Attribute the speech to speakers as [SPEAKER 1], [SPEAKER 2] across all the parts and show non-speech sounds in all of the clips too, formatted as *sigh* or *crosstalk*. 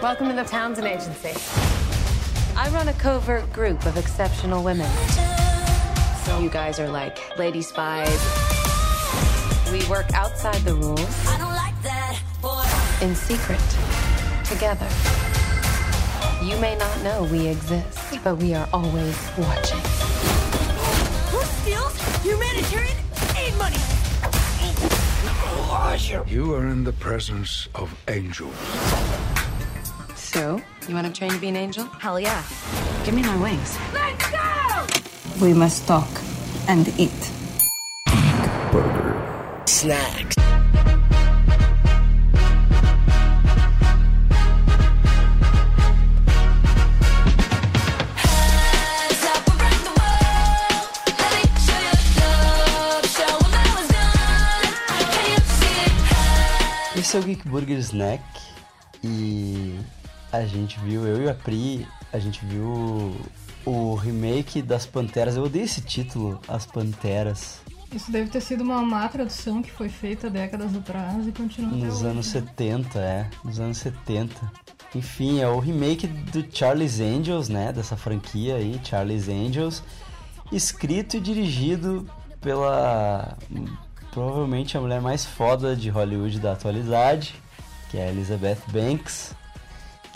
[SPEAKER 1] Welcome to the Townsend Agency. I run a covert group of exceptional women. So you guys are like lady spies. We work outside the rules. I don't like that, boy. In secret. Together. You may not know we exist, but we are always watching.
[SPEAKER 2] Who steals humanitarian aid money?
[SPEAKER 3] You are in the presence of angels.
[SPEAKER 1] So, you want to train to be an angel?
[SPEAKER 2] Hell yeah. Give me my wings.
[SPEAKER 1] Let's go!
[SPEAKER 4] We must talk and eat. Burger.
[SPEAKER 5] Snacks.
[SPEAKER 6] Esse é o Geek Burger Snack e a gente viu, eu e a Pri, a gente viu o remake das Panteras. Eu odeio esse título, As Panteras,
[SPEAKER 7] Isso deve ter sido uma má tradução que foi feita décadas atrás e continua
[SPEAKER 6] nos
[SPEAKER 7] hoje,
[SPEAKER 6] anos
[SPEAKER 7] né?
[SPEAKER 6] 70, é, nos anos 70. Enfim, é o remake do Charlie's Angels, né, dessa franquia aí, Charlie's Angels, escrito e dirigido pela provavelmente a mulher mais foda de Hollywood da atualidade, que é a Elizabeth Banks,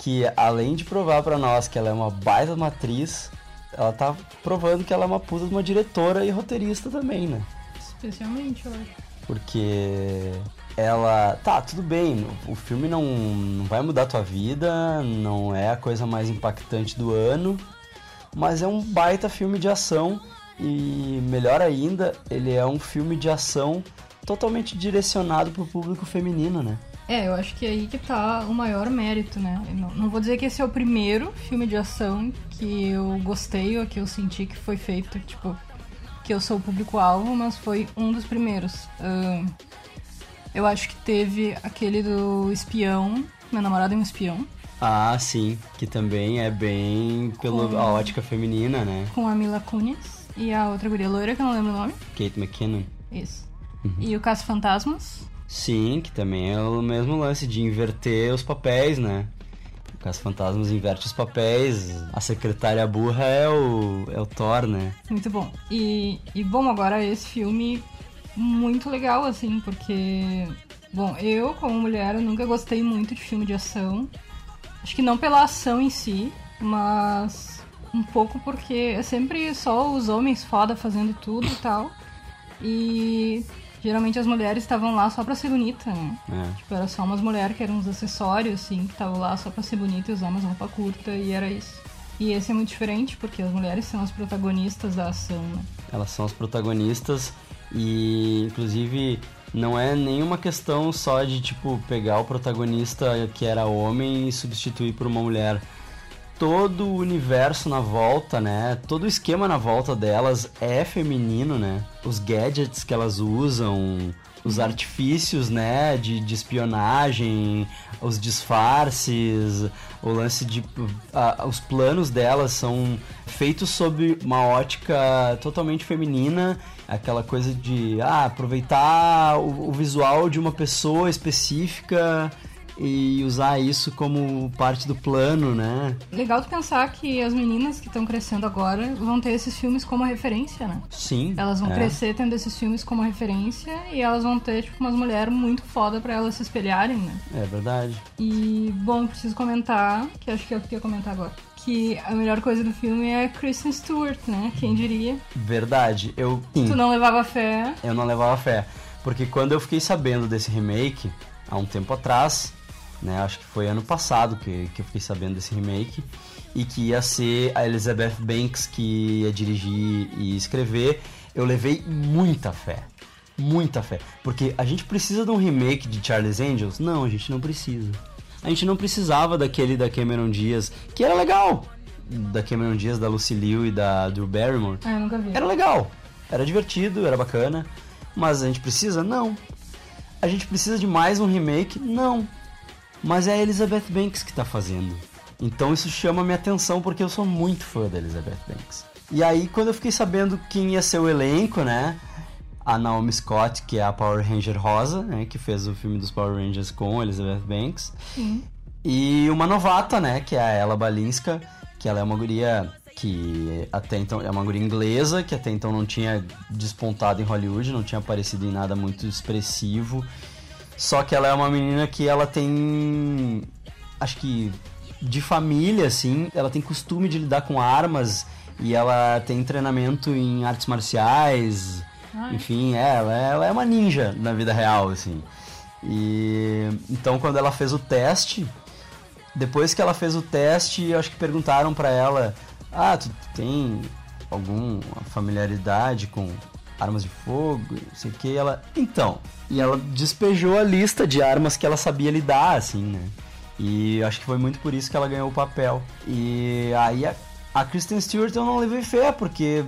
[SPEAKER 6] que além de provar pra nós que ela é uma baita matriz, ela tá provando que ela é uma puta de uma diretora e roteirista também, né?
[SPEAKER 7] Especialmente, eu acho.
[SPEAKER 6] Porque ela. Tá, tudo bem, o filme não, não vai mudar a tua vida, não é a coisa mais impactante do ano, mas é um baita filme de ação e, melhor ainda, ele é um filme de ação totalmente direcionado pro público feminino, né?
[SPEAKER 7] É, eu acho que é aí que tá o maior mérito, né? Não, não vou dizer que esse é o primeiro filme de ação que eu gostei ou que eu senti que foi feito, tipo, que eu sou o público-alvo, mas foi um dos primeiros. Ahn, eu acho que teve aquele do espião, meu namorado é um espião,
[SPEAKER 6] Ah, sim, que também é bem pela
[SPEAKER 7] Com-
[SPEAKER 6] ótica feminina, né?
[SPEAKER 7] com a Mila Kunis e a outra guria loira, que eu não lembro o nome.
[SPEAKER 6] Kate McKinnon.
[SPEAKER 7] Isso. E o Caça Fantasmas.
[SPEAKER 6] Sim, que também é o mesmo lance de inverter os papéis, né? Caso Fantasmas inverte os papéis, a secretária burra é o, é o Thor, né?
[SPEAKER 7] Muito bom. E, e bom, agora esse filme muito legal, assim, porque. Bom, eu, como mulher, eu nunca gostei muito de filme de ação. Acho que não pela ação em si, mas um pouco porque é sempre só os homens foda fazendo tudo e tal. E geralmente as mulheres estavam lá só pra ser bonita, né?
[SPEAKER 6] É.
[SPEAKER 7] Tipo, era só umas mulheres que eram uns acessórios, assim, que estavam lá só pra ser bonita e usar umas roupa curta, e era isso. E esse é muito diferente, porque as mulheres são as protagonistas da ação, né?
[SPEAKER 6] Elas são as protagonistas e, inclusive, não é nenhuma questão só de, tipo, pegar o protagonista que era homem e substituir por uma mulher. Todo o universo na volta, né? Todo o esquema na volta delas é feminino, né? Os gadgets que elas usam, os artifícios, né? De, de espionagem, os disfarces, o lance de. a- os planos delas são feitos sob uma ótica totalmente feminina. Aquela coisa de ah, aproveitar o, o visual de uma pessoa específica e usar isso como parte do plano, né?
[SPEAKER 7] Legal tu pensar que as meninas que estão crescendo agora vão ter esses filmes como referência, né?
[SPEAKER 6] Sim.
[SPEAKER 7] Elas vão
[SPEAKER 6] é.
[SPEAKER 7] crescer tendo esses filmes como referência e elas vão ter, tipo, umas mulheres muito foda pra elas se espelharem, né?
[SPEAKER 6] É verdade.
[SPEAKER 7] E, bom, preciso comentar, que acho que é o que eu ia comentar agora, que a melhor coisa do filme é Kristen Stewart, né? Quem diria?
[SPEAKER 6] Verdade. Eu. Sim.
[SPEAKER 7] Tu não levava fé.
[SPEAKER 6] eu não levava fé. Porque quando eu fiquei sabendo desse remake, há um tempo atrás, né? Acho que foi ano passado que, que eu fiquei sabendo desse remake. E que ia ser a Elizabeth Banks que ia dirigir e escrever. Eu levei muita fé. Muita fé. Porque a gente precisa de um remake de Charlie's Angels? Não, a gente não precisa. A gente não precisava daquele da Cameron Diaz, que era legal. Da Cameron Diaz, da Lucy Liu e da Drew Barrymore.
[SPEAKER 7] Ah, eu nunca vi.
[SPEAKER 6] Era legal, era divertido, era bacana, mas a gente precisa? Não. A gente precisa de mais um remake? Não. Mas é a Elizabeth Banks que tá fazendo. Então isso chama minha atenção porque eu sou muito fã da Elizabeth Banks. E aí quando eu fiquei sabendo quem ia ser o elenco, né? A Naomi Scott, que é a Power Ranger Rosa, né? Que fez o filme dos Power Rangers com a Elizabeth Banks.
[SPEAKER 7] Sim.
[SPEAKER 6] E uma novata, né, que é a Ella Balinska, que ela é uma guria que até então é uma guria inglesa, que até então não tinha despontado em Hollywood, não tinha aparecido em nada muito expressivo. Só que ela é uma menina que ela tem acho que de família assim, ela tem costume de lidar com armas e ela tem treinamento em artes marciais.
[SPEAKER 7] Ai.
[SPEAKER 6] Enfim, é, ela, é- ela é uma ninja na vida real, assim. E então quando ela fez o teste, depois que ela fez o teste, acho que perguntaram pra ela: "Ah, tu tem alguma familiaridade com armas de fogo, não sei o que?" Ela: "Então". E ela despejou a lista de armas que ela sabia lidar, assim, né? E acho que foi muito por isso que ela ganhou o papel. E aí a, a Kristen Stewart eu não levei fé, porque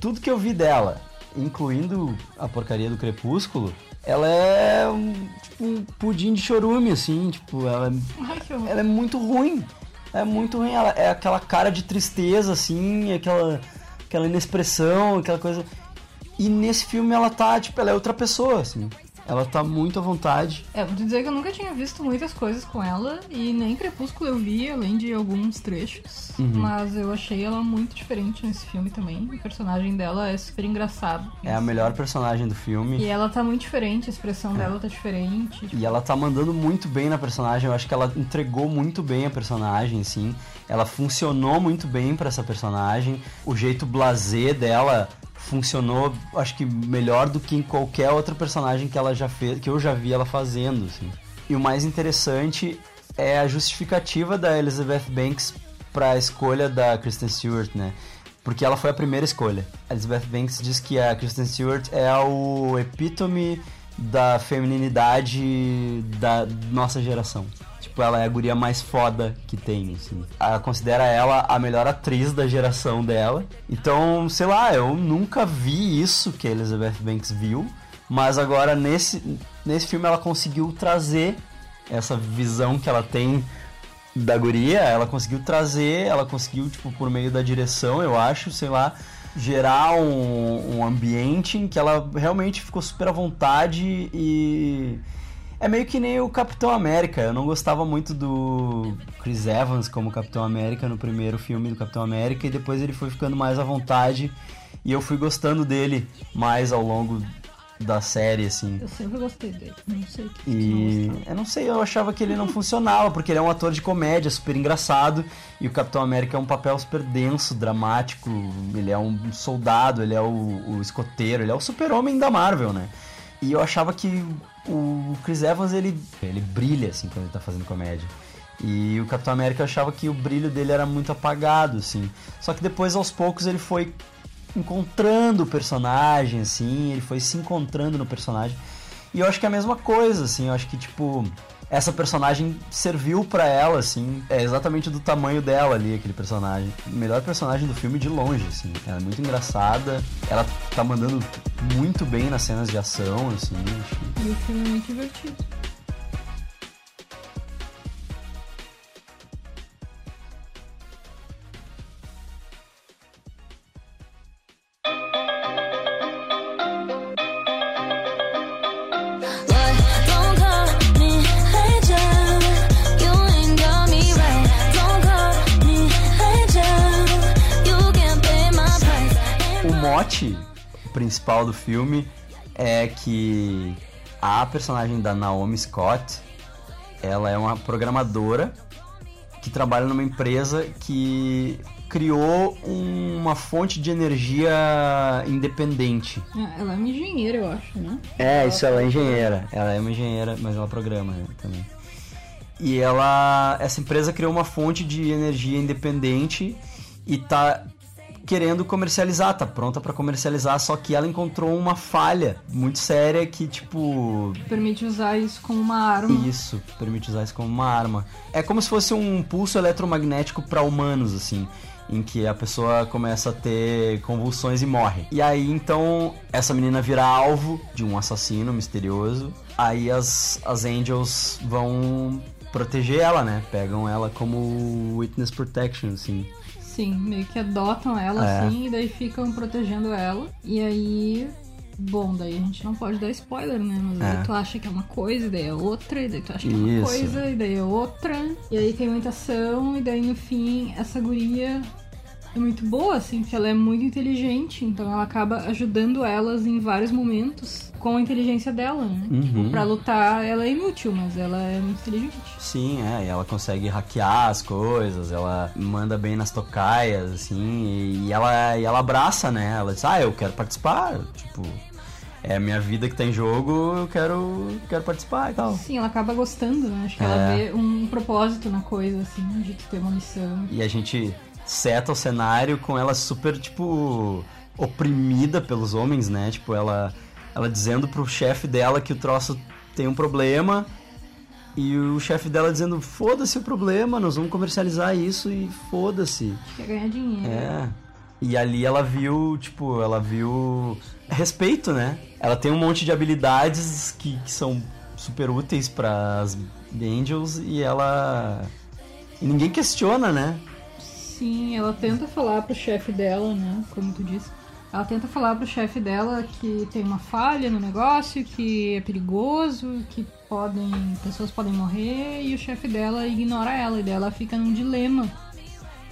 [SPEAKER 6] tudo que eu vi dela, incluindo a porcaria do Crepúsculo, ela é um, tipo um pudim de chorume, assim, tipo, ela, é-
[SPEAKER 7] Ai,
[SPEAKER 6] ela é muito ruim. É muito ruim, ela é aquela cara de tristeza, assim, aquela, aquela inexpressão, aquela coisa. E nesse filme ela tá, tipo, ela é outra pessoa, assim. Ela tá muito à vontade.
[SPEAKER 7] É, vou dizer que eu nunca tinha visto muitas coisas com ela e nem Crepúsculo eu vi, além de alguns trechos.
[SPEAKER 6] Uhum.
[SPEAKER 7] Mas eu achei ela muito diferente nesse filme também. O personagem dela é super engraçado.
[SPEAKER 6] É a melhor personagem do filme.
[SPEAKER 7] E ela tá muito diferente, a expressão dela tá diferente.
[SPEAKER 6] E ela tá mandando muito bem na personagem. Eu acho que ela entregou muito bem a personagem, sim. Ela funcionou muito bem pra essa personagem. O jeito blasé dela funcionou, acho que melhor do que em qualquer outro personagem que ela já fez, que eu já vi ela fazendo, assim. E o mais interessante é a justificativa da Elizabeth Banks pra escolha da Kristen Stewart, né? Porque ela foi a primeira escolha. A Elizabeth Banks diz que a Kristen Stewart é o epítome da feminilidade da nossa geração. Tipo, ela é a guria mais foda que tem, assim. Ela considera ela a melhor atriz da geração dela. Então, sei lá, eu nunca vi isso que a Elizabeth Banks viu. Mas agora, nesse, nesse filme, ela conseguiu trazer essa visão que ela tem da guria, ela conseguiu trazer, ela conseguiu, tipo, por meio da direção, eu acho, sei lá, gerar um, um ambiente em que ela realmente ficou super à vontade e. É meio que nem o Capitão América. Eu não gostava muito do Chris Evans como Capitão América no primeiro filme do Capitão América e depois ele foi ficando mais à vontade e eu fui gostando dele mais ao longo da série, assim.
[SPEAKER 7] Eu sempre gostei dele. Não sei o que
[SPEAKER 6] E eu não sei, eu achava que ele não funcionava, porque ele é um ator de comédia super engraçado, e o Capitão América é um papel super denso, dramático, ele é um soldado, ele é o, o escoteiro, ele é o super-homem da Marvel, né? E eu achava que o Chris Evans, ele, ele brilha, assim, quando ele tá fazendo comédia. E o Capitão América eu achava que o brilho dele era muito apagado, assim. Só que depois, aos poucos, ele foi encontrando o personagem, assim, ele foi se encontrando no personagem. E eu acho que é a mesma coisa, assim, eu acho que, tipo, essa personagem serviu pra ela, assim, é exatamente do tamanho dela ali, aquele personagem. Melhor personagem do filme de longe, assim. Ela é muito engraçada, ela tá mandando muito bem nas cenas de ação, assim,
[SPEAKER 7] E o filme é muito divertido.
[SPEAKER 6] Mote principal do filme é que a personagem da Naomi Scott, ela é uma programadora que trabalha numa empresa que criou uma fonte de energia independente.
[SPEAKER 7] Ah, ela é uma engenheira, eu acho, né?
[SPEAKER 6] É, isso, ela é engenheira. Ela é uma engenheira, mas ela programa né, também. E ela. Essa empresa criou uma fonte de energia independente e tá querendo comercializar, tá pronta pra comercializar, só que ela encontrou uma falha muito séria que, tipo.
[SPEAKER 7] Permite usar isso como uma arma.
[SPEAKER 6] Isso, permite usar isso como uma arma. É como se fosse um pulso eletromagnético pra humanos, assim. Em que a pessoa começa a ter convulsões e morre. E aí, então, essa menina vira alvo de um assassino misterioso. Aí as, as Angels vão proteger ela, né? Pegam ela como witness protection, assim.
[SPEAKER 7] Sim, meio que adotam ela
[SPEAKER 6] É.
[SPEAKER 7] assim e daí ficam protegendo ela. E aí Bom, daí a gente não pode dar spoiler, né? Mas
[SPEAKER 6] É.
[SPEAKER 7] daí tu acha que é uma coisa, e daí é outra, e daí tu acha que é uma
[SPEAKER 6] Isso.
[SPEAKER 7] coisa, e daí é outra. E aí tem muita ação, e daí no fim essa guria é muito boa, assim, porque ela é muito inteligente, então ela acaba ajudando elas em vários momentos com a inteligência dela, né?
[SPEAKER 6] Uhum.
[SPEAKER 7] Tipo, pra lutar ela é inútil, mas ela é muito inteligente.
[SPEAKER 6] Sim, é, e ela consegue hackear as coisas, ela manda bem nas tocaias, assim, e ela, e ela abraça, né? Ela diz, ah, eu quero participar, tipo, é a minha vida que tá em jogo, eu quero, quero participar e tal.
[SPEAKER 7] Sim, ela acaba gostando, né? Acho que
[SPEAKER 6] É.
[SPEAKER 7] ela vê um propósito na coisa, assim, de tu ter uma missão.
[SPEAKER 6] E a gente seta o cenário com ela super, tipo, oprimida pelos homens, né? Tipo, ela, ela dizendo pro chefe dela que o troço tem um problema e o chefe dela dizendo, foda-se o problema, nós vamos comercializar isso e foda-se.
[SPEAKER 7] Quer ganhar dinheiro.
[SPEAKER 6] É. E ali ela viu, tipo, ela viu respeito, né? Ela tem um monte de habilidades que, que são super úteis para as Angels e ela. E ninguém questiona, né?
[SPEAKER 7] Sim, ela tenta falar pro chefe dela, né? Como tu disse. Ela tenta falar pro chefe dela que tem uma falha no negócio, que é perigoso, que podem. pessoas podem morrer, e o chefe dela ignora ela, e daí ela fica num dilema.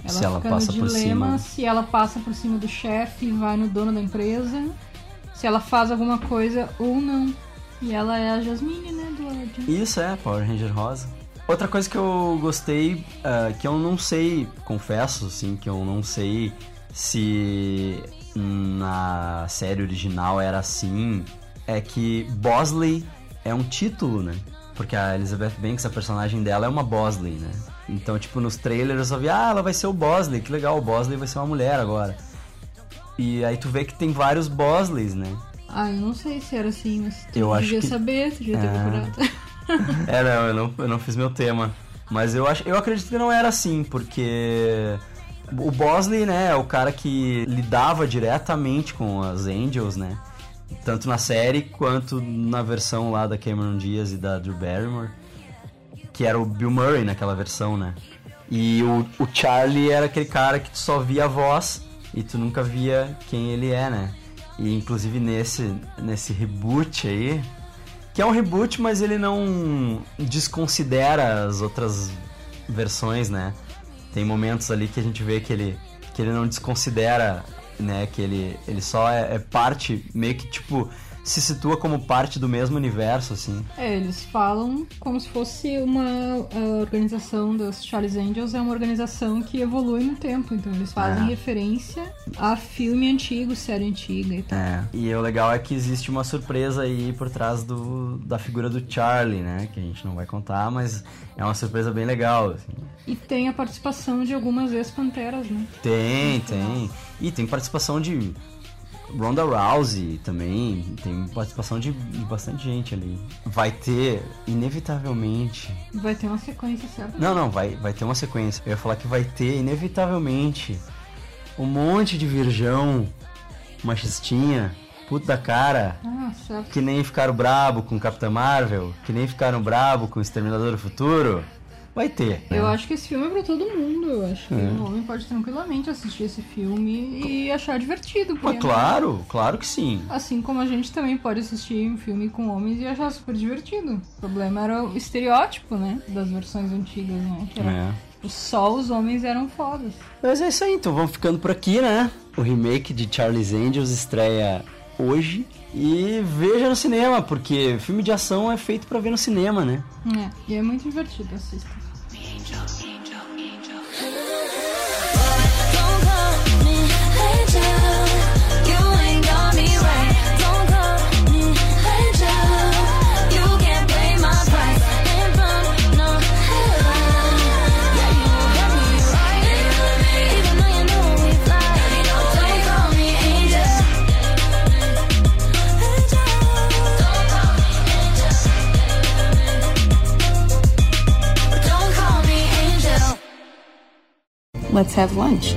[SPEAKER 7] Ela
[SPEAKER 6] Se ela
[SPEAKER 7] fica
[SPEAKER 6] passa
[SPEAKER 7] no
[SPEAKER 6] por
[SPEAKER 7] dilema
[SPEAKER 6] cima.
[SPEAKER 7] se ela passa por cima do chefe e vai no dono da empresa, se ela faz alguma coisa ou não. E ela é a Jasmine, né, do.
[SPEAKER 6] Isso é, Power Ranger Rosa. Outra coisa que eu gostei, ah, que eu não sei, confesso, assim, que eu não sei se na série original era assim, é que Bosley é um título, né? Porque a Elizabeth Banks, a personagem dela é uma Bosley, né? Então, tipo, nos trailers eu só vi, ah, ela vai ser o Bosley, que legal, o Bosley vai ser uma mulher agora. E aí tu vê que tem vários Bosleys, né?
[SPEAKER 7] Ah, eu não sei se era assim, mas tu
[SPEAKER 6] Eu
[SPEAKER 7] devia
[SPEAKER 6] que-
[SPEAKER 7] saber, tu devia ter
[SPEAKER 6] É.
[SPEAKER 7] procurado. *laughs* *laughs*
[SPEAKER 6] É, não, eu não, eu não fiz meu tema. Mas eu, acho, eu acredito que não era assim, porque o Bosley, né, é o cara que lidava diretamente com as Angels, né? Tanto na série quanto na versão lá da Cameron Diaz e da Drew Barrymore. Que era o Bill Murray naquela versão, né? E o, o Charlie era aquele cara que tu só via a voz e tu nunca via quem ele é, né? E inclusive nesse, nesse reboot aí, que é um reboot, mas ele não desconsidera as outras versões, né? Tem momentos ali que a gente vê que ele, que ele não desconsidera, né? Que ele, ele só é, é parte, meio que tipo, se situa como parte do mesmo universo, assim.
[SPEAKER 7] É, eles falam como se fosse uma organização das Charles Angels é uma organização que evolui no tempo, então eles fazem
[SPEAKER 6] É.
[SPEAKER 7] referência a filme antigo, série antiga e tal.
[SPEAKER 6] É. E o legal é que existe uma surpresa aí por trás do, da figura do Charlie, né? Que a gente não vai contar, mas é uma surpresa bem legal, assim.
[SPEAKER 7] E tem a participação de algumas ex-panteras, né?
[SPEAKER 6] Tem, tem. E tem participação de Ronda Rousey também. Tem participação de, de bastante gente ali. Vai ter, inevitavelmente.
[SPEAKER 7] Vai ter uma sequência certa.
[SPEAKER 6] Não, não, vai, vai ter uma sequência. Eu ia falar que vai ter, inevitavelmente, um monte de virgão machistinha, puta da cara.
[SPEAKER 7] Ah, certo.
[SPEAKER 6] Que nem ficaram brabo com Capitã Marvel, que nem ficaram brabo com Exterminador do Futuro. Vai ter. né?
[SPEAKER 7] Eu acho que esse filme é pra todo mundo. Eu acho que o homem pode tranquilamente assistir esse filme e achar divertido.
[SPEAKER 6] Mas claro, claro que sim.
[SPEAKER 7] Assim como a gente também pode assistir um filme com homens e achar super divertido. O problema era o estereótipo, né? Das versões antigas, né? Que era,
[SPEAKER 6] É.
[SPEAKER 7] só os homens eram fodas.
[SPEAKER 6] Mas é isso aí, então vamos ficando por aqui, né? O remake de Charlie's Angels estreia hoje. E veja no cinema, porque filme de ação é feito pra ver no cinema, né?
[SPEAKER 7] É, e é muito divertido, assista.
[SPEAKER 4] Let's have lunch.